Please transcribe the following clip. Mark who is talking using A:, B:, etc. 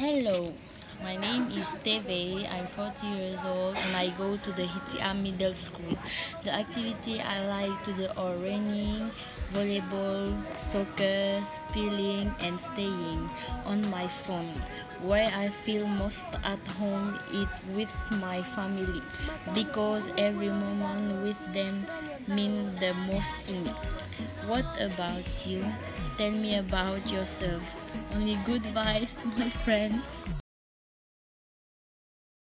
A: Hello, my name is Teve. I'm 40 years old and I go to the Hitia Middle School. The activity I like to do are running, volleyball, soccer, spelling, and staying on my phone. Where I feel most at home is with my family because every moment with them means the most to me. What about you? Tell me about yourself. Only good vibes, my friend.